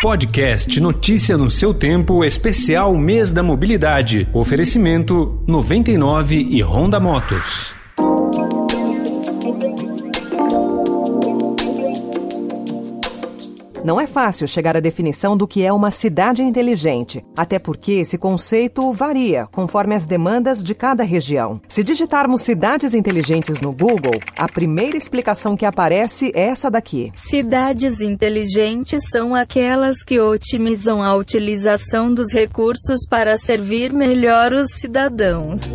Podcast Notícia no seu tempo, especial mês da mobilidade. Oferecimento 99 e Honda Motos. Não é fácil chegar à definição do que é uma cidade inteligente, até porque esse conceito varia conforme as demandas de cada região. Se digitarmos cidades inteligentes no Google, a primeira explicação que aparece é essa daqui. Cidades inteligentes são aquelas que otimizam a utilização dos recursos para servir melhor os cidadãos.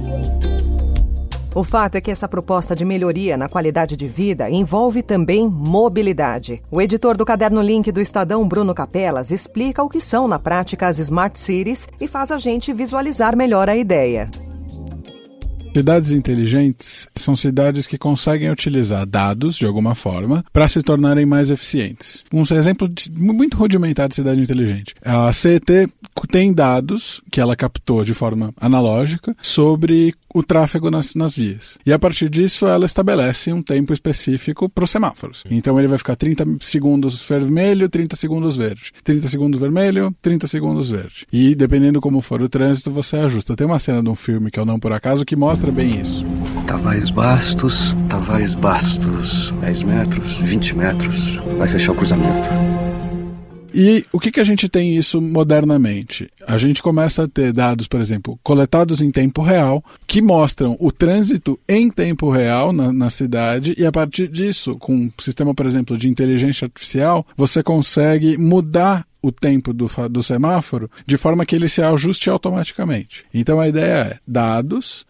O fato é que essa proposta de melhoria na qualidade de vida envolve também mobilidade. O editor do caderno Link do Estadão, Bruno Capelas, explica o que são na prática as Smart Cities e faz a gente visualizar melhor a ideia. Cidades inteligentes são cidades que conseguem utilizar dados de alguma forma para se tornarem mais eficientes. Um exemplo de, muito rudimentar de cidade inteligente. A CET tem dados que ela captou de forma analógica sobre o tráfego nas, nas vias. E a partir disso, ela estabelece um tempo específico para os semáforos. Então ele vai ficar 30 segundos vermelho, 30 segundos verde. 30 segundos vermelho, 30 segundos verde. E dependendo como for o trânsito, você ajusta. Tem uma cena de um filme que é o Não Por Acaso que mostra bem isso. Tavares Bastos, Tavares Bastos. 10 metros, 20 metros. Vai fechar o cruzamento. E o que, que a gente tem isso modernamente? A gente começa a ter dados, por exemplo, coletados em tempo real, que mostram o trânsito em tempo real na, na cidade, e a partir disso, com um sistema, por exemplo, de inteligência artificial, você consegue mudar o tempo do, do semáforo de forma que ele se ajuste automaticamente. Então a ideia é dados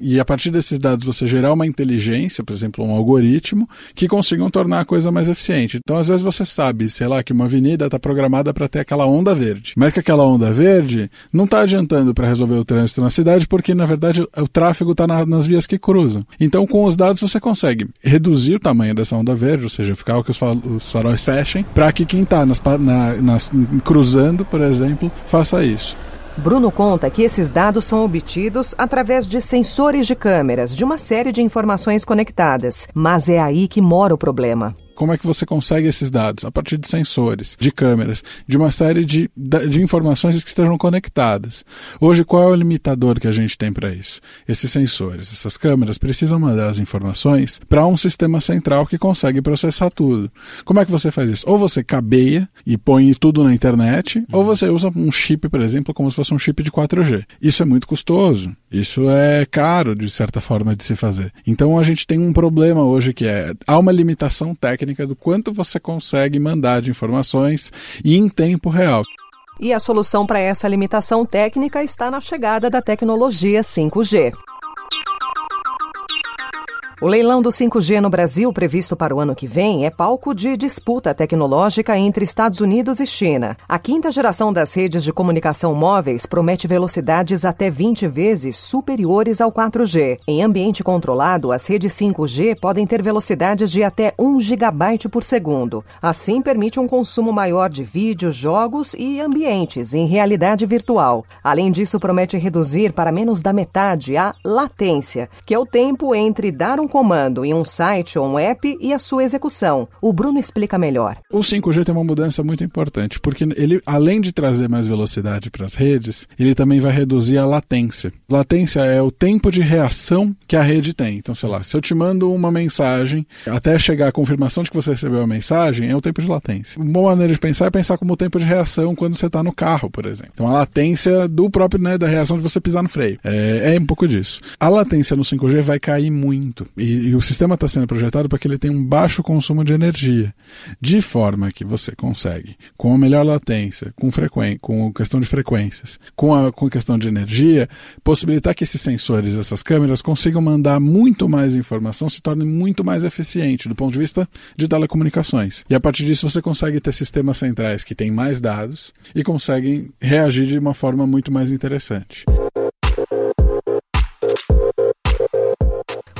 e a partir desses dados você gerar uma inteligência, por exemplo, um algoritmo, que consigam tornar a coisa mais eficiente. Então, às vezes você sabe, sei lá, que uma avenida está programada para ter aquela onda verde, mas que aquela onda verde não está adiantando para resolver o trânsito na cidade, porque na verdade o tráfego está na, nas vias que cruzam. Então, com os dados você consegue reduzir o tamanho dessa onda verde, ou seja, ficar que os, faróis fechem, para que quem está na, nas, cruzando, por exemplo, faça isso. Bruno conta que esses dados são obtidos através de sensores de câmeras de uma série de informações conectadas. Mas é aí que mora o problema. Como é que você consegue esses dados? A partir de sensores, de câmeras, de uma série de, de informações que estejam conectadas. Hoje, qual é o limitador que a gente tem para isso? Esses sensores, essas câmeras precisam mandar as informações para um sistema central que consegue processar tudo. Como é que você faz isso? Ou você cabeia e põe tudo na internet, uhum. ou você usa um chip, por exemplo, como se fosse um chip de 4G. Isso é muito custoso. Isso é caro, de certa forma, de se fazer. Então a gente tem um problema hoje que é há uma limitação técnica técnica do quanto você consegue mandar de informações e em tempo real. E a solução para essa limitação técnica está na chegada da tecnologia 5G. O leilão do 5G no Brasil, previsto para o ano que vem, é palco de disputa tecnológica entre Estados Unidos e China. A quinta geração das redes de comunicação móveis promete velocidades até 20 vezes superiores ao 4G. Em ambiente controlado, as redes 5G podem ter velocidades de até 1 GB por segundo. Assim, permite um consumo maior de vídeos, jogos e ambientes em realidade virtual. Além disso, promete reduzir para menos da metade a latência, que é o tempo entre dar um um comando em um site ou um app e a sua execução. O Bruno explica melhor. O 5G tem uma mudança muito importante, porque ele, além de trazer mais velocidade para as redes, ele também vai reduzir a latência. Latência é o tempo de reação que a rede tem. Então, sei lá, se eu te mando uma mensagem, até chegar a confirmação de que você recebeu a mensagem, é o tempo de latência. Uma maneira de pensar é pensar como o tempo de reação quando você está no carro, por exemplo. Então, a latência do próprio, né, da reação de você pisar no freio. É, é um pouco disso. A latência no 5G vai cair muito. E, e o sistema está sendo projetado para que ele tenha um baixo consumo de energia, de forma que você consegue, com a melhor latência, com, frequen com questão de frequências, com a com questão de energia, possibilitar que esses sensores, essas câmeras, consigam mandar muito mais informação, se torne muito mais eficiente do ponto de vista de telecomunicações. E a partir disso você consegue ter sistemas centrais que têm mais dados e conseguem reagir de uma forma muito mais interessante.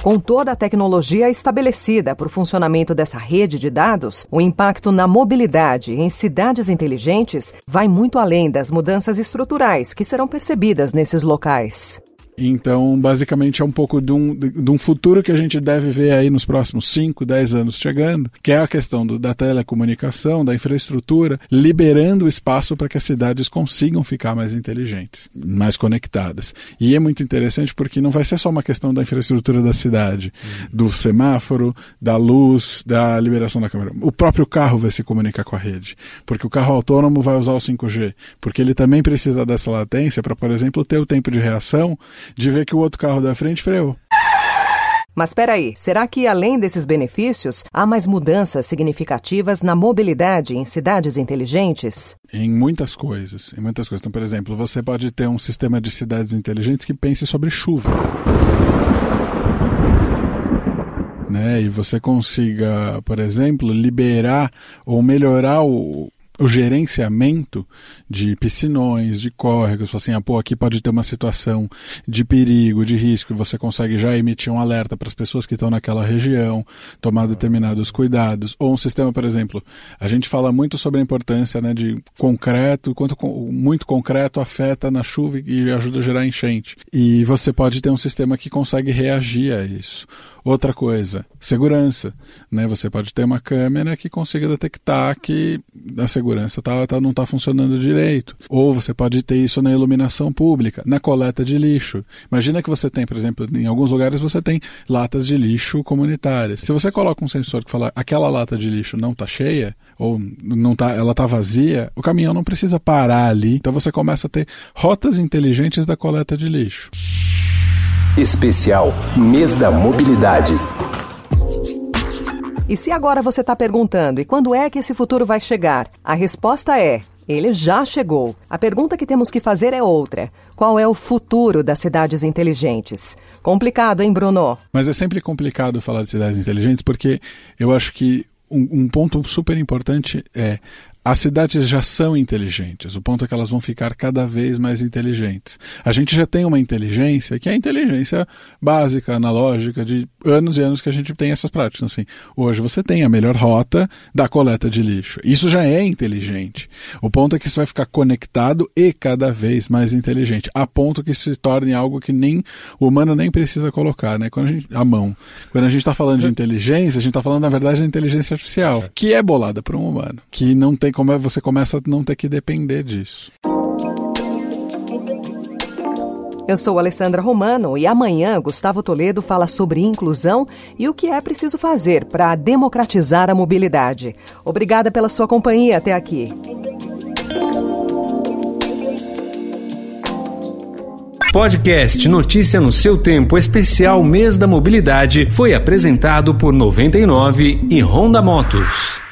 Com toda a tecnologia estabelecida para o funcionamento dessa rede de dados, o impacto na mobilidade em cidades inteligentes vai muito além das mudanças estruturais que serão percebidas nesses locais. Então, basicamente, é um pouco de um, de um futuro que a gente deve ver aí nos próximos 5, 10 anos chegando, que é a questão do, da telecomunicação, da infraestrutura, liberando espaço para que as cidades consigam ficar mais inteligentes, mais conectadas. E é muito interessante porque não vai ser só uma questão da infraestrutura da cidade, do semáforo, da luz, da liberação da câmera. O próprio carro vai se comunicar com a rede, porque o carro autônomo vai usar o 5G, porque ele também precisa dessa latência para, por exemplo, ter o tempo de reação de ver que o outro carro da frente freou. Mas espera aí, será que além desses benefícios, há mais mudanças significativas na mobilidade em cidades inteligentes? Em muitas coisas, em muitas coisas. Então, por exemplo, você pode ter um sistema de cidades inteligentes que pense sobre chuva. Né, e você consiga, por exemplo, liberar ou melhorar o, o gerenciamento de piscinões, de córregos, assim, ah, pô, aqui pode ter uma situação de perigo, de risco, e você consegue já emitir um alerta para as pessoas que estão naquela região, tomar determinados cuidados. Ou um sistema, por exemplo, a gente fala muito sobre a importância né, de concreto, quanto muito concreto afeta na chuva e ajuda a gerar enchente. E você pode ter um sistema que consegue reagir a isso. Outra coisa, segurança. Né? Você pode ter uma câmera que consiga detectar que a segurança tá, tá, não está funcionando direito. Ou você pode ter isso na iluminação pública, na coleta de lixo. Imagina que você tem, por exemplo, em alguns lugares você tem latas de lixo comunitárias. Se você coloca um sensor que fala aquela lata de lixo não está cheia, ou não tá, ela está vazia, o caminhão não precisa parar ali. Então você começa a ter rotas inteligentes da coleta de lixo. Especial Mês da Mobilidade. E se agora você está perguntando, e quando é que esse futuro vai chegar? A resposta é: ele já chegou. A pergunta que temos que fazer é outra: qual é o futuro das cidades inteligentes? Complicado, hein, Bruno? Mas é sempre complicado falar de cidades inteligentes porque eu acho que um, um ponto super importante é as cidades já são inteligentes. O ponto é que elas vão ficar cada vez mais inteligentes. A gente já tem uma inteligência que é a inteligência básica, analógica, de anos e anos que a gente tem essas práticas. Assim, hoje você tem a melhor rota da coleta de lixo. Isso já é inteligente. O ponto é que isso vai ficar conectado e cada vez mais inteligente, a ponto que se torne algo que nem o humano nem precisa colocar, né? Quando a gente a mão. Quando a gente está falando de inteligência, a gente está falando na verdade da inteligência artificial, que é bolada por um humano, que não tem como é, você começa a não ter que depender disso. Eu sou Alessandra Romano e amanhã Gustavo Toledo fala sobre inclusão e o que é preciso fazer para democratizar a mobilidade. Obrigada pela sua companhia até aqui. Podcast Notícia no seu tempo especial Mês da Mobilidade foi apresentado por 99 e Honda Motos.